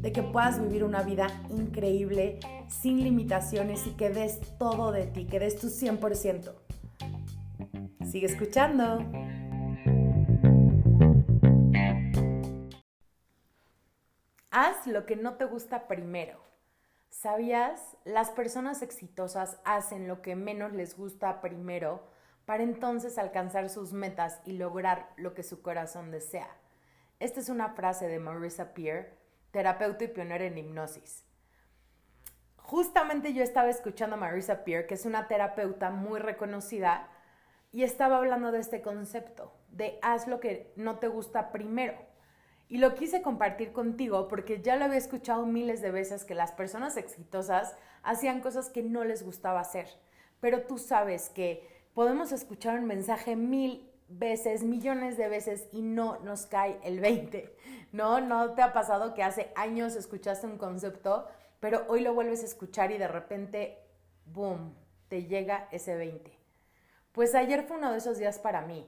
de que puedas vivir una vida increíble, sin limitaciones y que des todo de ti, que des tu 100%. Sigue escuchando. Haz lo que no te gusta primero. ¿Sabías? Las personas exitosas hacen lo que menos les gusta primero para entonces alcanzar sus metas y lograr lo que su corazón desea. Esta es una frase de Marissa Peer, terapeuta y pionera en hipnosis. Justamente yo estaba escuchando a Marissa Peer, que es una terapeuta muy reconocida, y estaba hablando de este concepto, de haz lo que no te gusta primero. Y lo quise compartir contigo porque ya lo había escuchado miles de veces que las personas exitosas hacían cosas que no les gustaba hacer. Pero tú sabes que podemos escuchar un mensaje mil veces, millones de veces y no nos cae el 20. ¿No? ¿No te ha pasado que hace años escuchaste un concepto, pero hoy lo vuelves a escuchar y de repente, boom, te llega ese 20? Pues ayer fue uno de esos días para mí,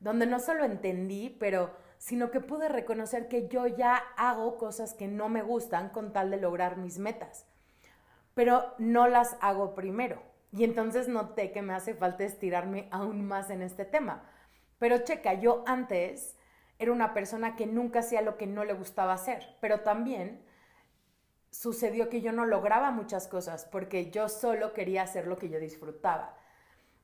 donde no solo entendí, pero sino que pude reconocer que yo ya hago cosas que no me gustan con tal de lograr mis metas, pero no las hago primero. Y entonces noté que me hace falta estirarme aún más en este tema. Pero checa, yo antes era una persona que nunca hacía lo que no le gustaba hacer, pero también sucedió que yo no lograba muchas cosas porque yo solo quería hacer lo que yo disfrutaba.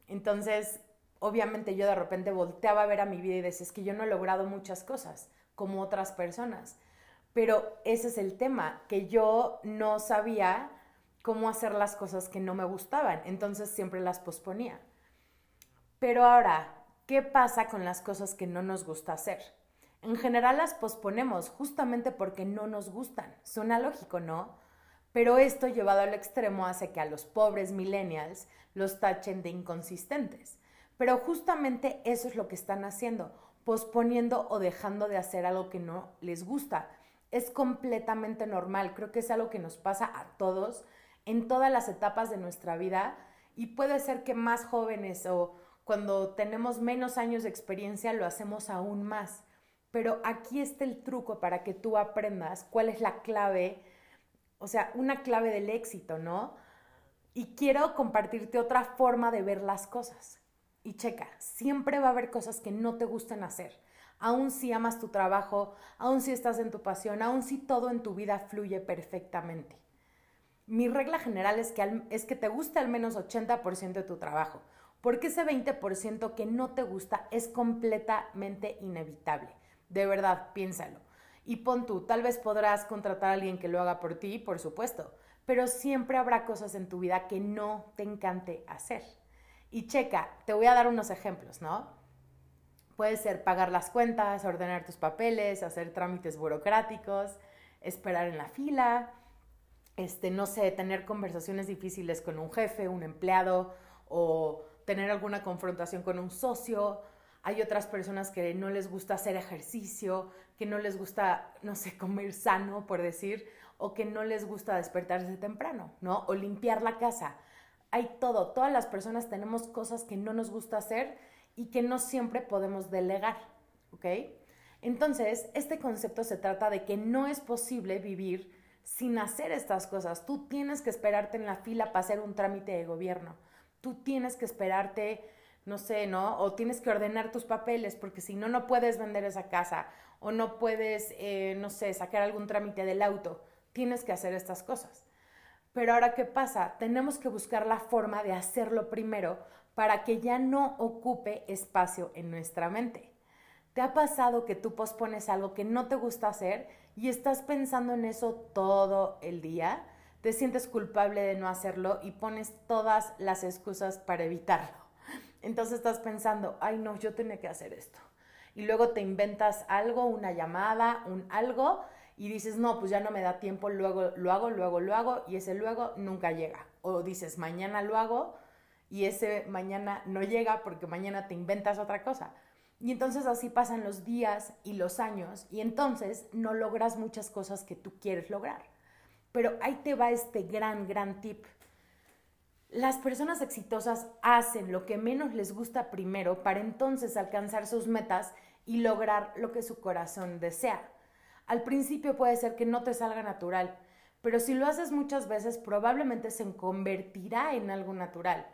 Entonces, obviamente yo de repente volteaba a ver a mi vida y decía, es que yo no he logrado muchas cosas como otras personas. Pero ese es el tema, que yo no sabía cómo hacer las cosas que no me gustaban, entonces siempre las posponía. Pero ahora, ¿qué pasa con las cosas que no nos gusta hacer? En general las posponemos justamente porque no nos gustan. Suena lógico, ¿no? Pero esto llevado al extremo hace que a los pobres millennials los tachen de inconsistentes. Pero justamente eso es lo que están haciendo, posponiendo o dejando de hacer algo que no les gusta. Es completamente normal, creo que es algo que nos pasa a todos en todas las etapas de nuestra vida y puede ser que más jóvenes o cuando tenemos menos años de experiencia lo hacemos aún más. Pero aquí está el truco para que tú aprendas cuál es la clave, o sea, una clave del éxito, ¿no? Y quiero compartirte otra forma de ver las cosas. Y checa, siempre va a haber cosas que no te gusten hacer. Aun si amas tu trabajo, aun si estás en tu pasión, aun si todo en tu vida fluye perfectamente. Mi regla general es que, es que te guste al menos 80% de tu trabajo, porque ese 20% que no te gusta es completamente inevitable. De verdad, piénsalo. Y pon tú, tal vez podrás contratar a alguien que lo haga por ti, por supuesto, pero siempre habrá cosas en tu vida que no te encante hacer. Y checa, te voy a dar unos ejemplos, ¿no? Puede ser pagar las cuentas, ordenar tus papeles, hacer trámites burocráticos, esperar en la fila, este, no sé, tener conversaciones difíciles con un jefe, un empleado o tener alguna confrontación con un socio. Hay otras personas que no les gusta hacer ejercicio, que no les gusta, no sé, comer sano, por decir, o que no les gusta despertarse temprano, ¿no? O limpiar la casa hay todo, todas las personas tenemos cosas que no nos gusta hacer y que no siempre podemos delegar, ¿ok? Entonces, este concepto se trata de que no es posible vivir sin hacer estas cosas. Tú tienes que esperarte en la fila para hacer un trámite de gobierno. Tú tienes que esperarte, no sé, ¿no? O tienes que ordenar tus papeles porque si no, no puedes vender esa casa o no puedes, eh, no sé, sacar algún trámite del auto. Tienes que hacer estas cosas. Pero ahora, ¿qué pasa? Tenemos que buscar la forma de hacerlo primero para que ya no ocupe espacio en nuestra mente. ¿Te ha pasado que tú pospones algo que no te gusta hacer y estás pensando en eso todo el día? Te sientes culpable de no hacerlo y pones todas las excusas para evitarlo. Entonces estás pensando, ay no, yo tenía que hacer esto. Y luego te inventas algo, una llamada, un algo, y dices, no, pues ya no me da tiempo, luego lo hago, luego lo hago y ese luego nunca llega. O dices, mañana lo hago y ese mañana no llega porque mañana te inventas otra cosa. Y entonces así pasan los días y los años y entonces no logras muchas cosas que tú quieres lograr. Pero ahí te va este gran, gran tip. Las personas exitosas hacen lo que menos les gusta primero para entonces alcanzar sus metas y lograr lo que su corazón desea. Al principio puede ser que no te salga natural, pero si lo haces muchas veces probablemente se convertirá en algo natural.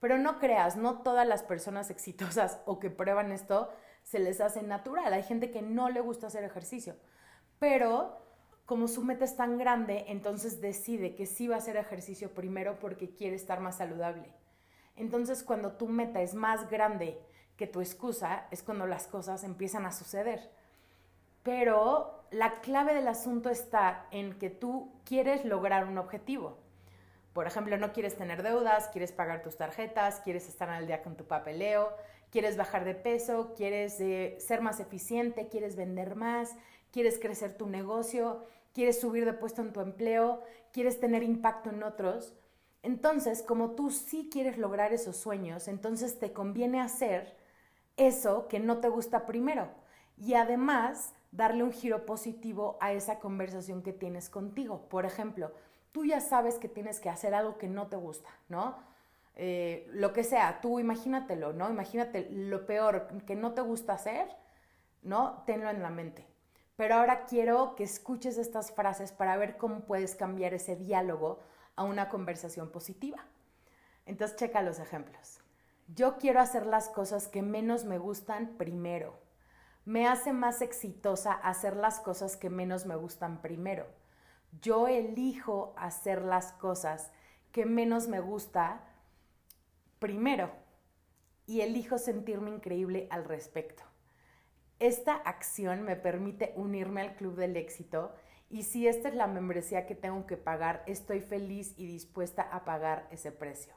Pero no creas, no todas las personas exitosas o que prueban esto se les hace natural. Hay gente que no le gusta hacer ejercicio, pero como su meta es tan grande, entonces decide que sí va a hacer ejercicio primero porque quiere estar más saludable. Entonces cuando tu meta es más grande que tu excusa, es cuando las cosas empiezan a suceder. Pero la clave del asunto está en que tú quieres lograr un objetivo. Por ejemplo, no quieres tener deudas, quieres pagar tus tarjetas, quieres estar al día con tu papeleo, quieres bajar de peso, quieres eh, ser más eficiente, quieres vender más, quieres crecer tu negocio, quieres subir de puesto en tu empleo, quieres tener impacto en otros. Entonces, como tú sí quieres lograr esos sueños, entonces te conviene hacer eso que no te gusta primero. Y además, darle un giro positivo a esa conversación que tienes contigo. Por ejemplo, tú ya sabes que tienes que hacer algo que no te gusta, ¿no? Eh, lo que sea, tú imagínatelo, ¿no? Imagínate lo peor que no te gusta hacer, ¿no? Tenlo en la mente. Pero ahora quiero que escuches estas frases para ver cómo puedes cambiar ese diálogo a una conversación positiva. Entonces, checa los ejemplos. Yo quiero hacer las cosas que menos me gustan primero me hace más exitosa hacer las cosas que menos me gustan primero. Yo elijo hacer las cosas que menos me gusta primero y elijo sentirme increíble al respecto. Esta acción me permite unirme al club del éxito y si esta es la membresía que tengo que pagar, estoy feliz y dispuesta a pagar ese precio.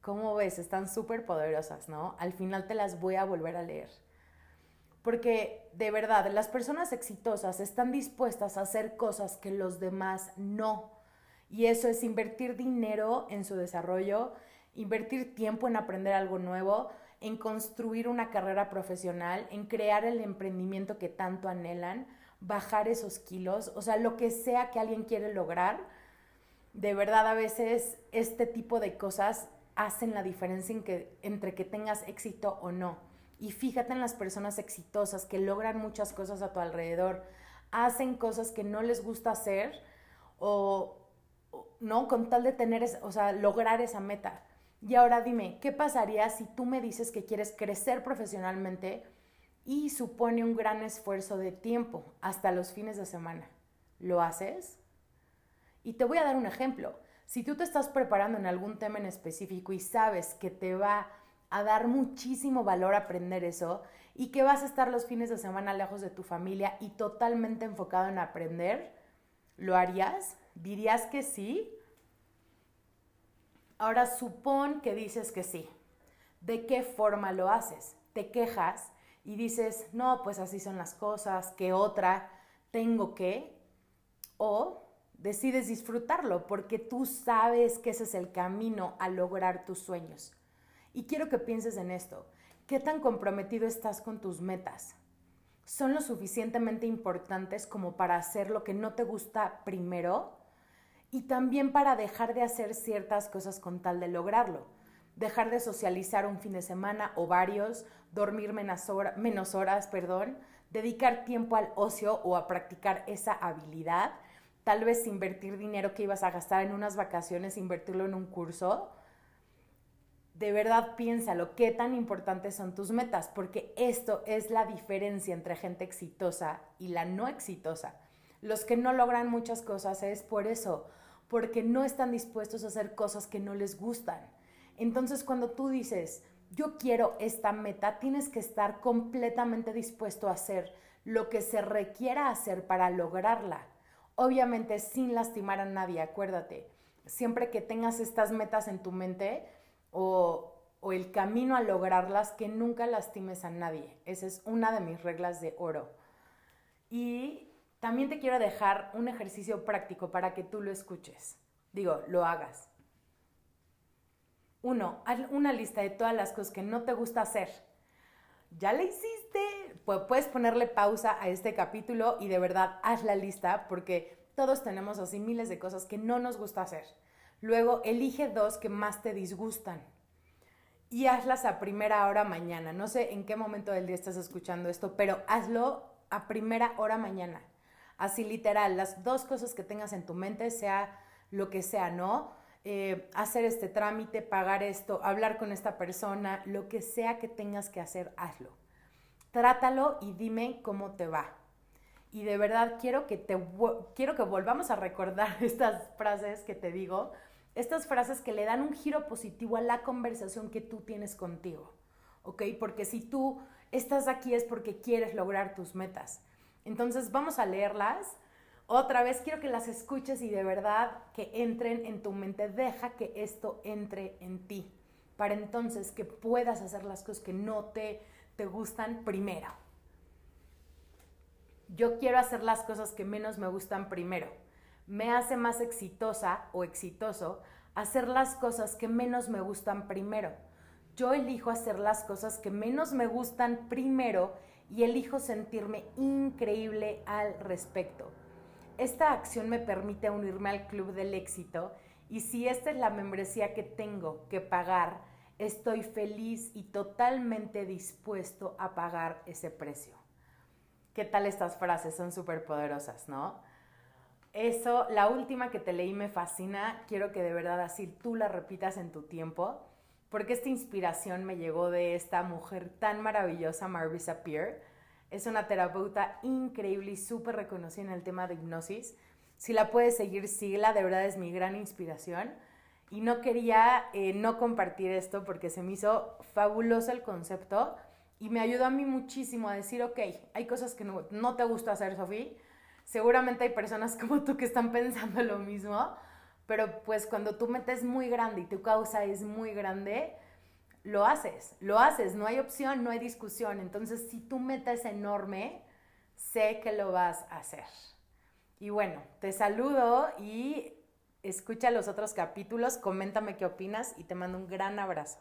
¿Cómo ves? Están súper poderosas, ¿no? Al final te las voy a volver a leer. Porque de verdad, las personas exitosas están dispuestas a hacer cosas que los demás no. Y eso es invertir dinero en su desarrollo, invertir tiempo en aprender algo nuevo, en construir una carrera profesional, en crear el emprendimiento que tanto anhelan, bajar esos kilos, o sea, lo que sea que alguien quiere lograr. De verdad, a veces este tipo de cosas hacen la diferencia entre que tengas éxito o no. Y fíjate en las personas exitosas que logran muchas cosas a tu alrededor, hacen cosas que no les gusta hacer o, no, con tal de tener, o sea, lograr esa meta. Y ahora dime, ¿qué pasaría si tú me dices que quieres crecer profesionalmente y supone un gran esfuerzo de tiempo hasta los fines de semana? ¿Lo haces? Y te voy a dar un ejemplo. Si tú te estás preparando en algún tema en específico y sabes que te va a dar muchísimo valor aprender eso y que vas a estar los fines de semana lejos de tu familia y totalmente enfocado en aprender, ¿lo harías? ¿Dirías que sí? Ahora supón que dices que sí. ¿De qué forma lo haces? ¿Te quejas y dices, no, pues así son las cosas, ¿qué otra? ¿Tengo que? ¿O decides disfrutarlo porque tú sabes que ese es el camino a lograr tus sueños? Y quiero que pienses en esto. ¿Qué tan comprometido estás con tus metas? ¿Son lo suficientemente importantes como para hacer lo que no te gusta primero? Y también para dejar de hacer ciertas cosas con tal de lograrlo. Dejar de socializar un fin de semana o varios, dormir menos, menos horas, perdón, dedicar tiempo al ocio o a practicar esa habilidad, tal vez invertir dinero que ibas a gastar en unas vacaciones, invertirlo en un curso de verdad piénsalo, qué tan importantes son tus metas, porque esto es la diferencia entre gente exitosa y la no exitosa. Los que no logran muchas cosas es por eso, porque no están dispuestos a hacer cosas que no les gustan. Entonces cuando tú dices, yo quiero esta meta, tienes que estar completamente dispuesto a hacer lo que se requiera hacer para lograrla. Obviamente sin lastimar a nadie, acuérdate. Siempre que tengas estas metas en tu mente, o, el camino a lograrlas que nunca lastimes a nadie. Esa es una de mis reglas de oro. Y también te quiero dejar un ejercicio práctico para que tú lo escuches. Digo, lo hagas. Uno, haz una lista de todas las cosas que no te gusta hacer. ¿Ya la hiciste? Puedes ponerle pausa a este capítulo y de verdad haz la lista porque todos tenemos así miles de cosas que no nos gusta hacer. Luego, elige dos que más te disgustan y hazlas a primera hora mañana. No sé en qué momento del día estás escuchando esto, pero hazlo a primera hora mañana. Así literal, las dos cosas que tengas en tu mente, sea lo que sea, ¿no? Eh, hacer este trámite, pagar esto, hablar con esta persona, lo que sea que tengas que hacer, hazlo. Trátalo y dime cómo te va. Y de verdad quiero que, te, quiero que volvamos a recordar estas frases que te digo, estas frases que le dan un giro positivo a la conversación que tú tienes contigo, ¿ok? Porque si tú estás aquí es porque quieres lograr tus metas. Entonces vamos a leerlas otra vez quiero que las escuches y de verdad que entren en tu mente. Deja que esto entre en ti para entonces que puedas hacer las cosas que no te, te gustan primero. Yo quiero hacer las cosas que menos me gustan primero. Me hace más exitosa o exitoso hacer las cosas que menos me gustan primero. Yo elijo hacer las cosas que menos me gustan primero y elijo sentirme increíble al respecto esta acción me permite unirme al club del éxito y si esta es la membresía que tengo que pagar, estoy feliz y totalmente dispuesto a pagar ese precio. ¿Qué tal estas frases? Son súper poderosas, ¿no? Eso, la última que te leí me fascina. Quiero que de verdad así tú la repitas en tu tiempo, porque esta inspiración me llegó de esta mujer tan maravillosa, Marvisa Peer es una terapeuta increíble y súper reconocida en el tema de hipnosis. Si la puedes seguir, síguela, de verdad es mi gran inspiración. Y no quería eh, no compartir esto porque se me hizo fabuloso el concepto y me ayudó a mí muchísimo a decir, ok, hay cosas que no, no te gusta hacer, Sofía. Seguramente hay personas como tú que están pensando lo mismo, pero pues cuando tú metes muy grande y tu causa es muy grande, lo haces, lo haces, no hay opción, no hay discusión. Entonces, si tu meta es enorme, sé que lo vas a hacer. Y bueno, te saludo y escucha los otros capítulos, coméntame qué opinas y te mando un gran abrazo.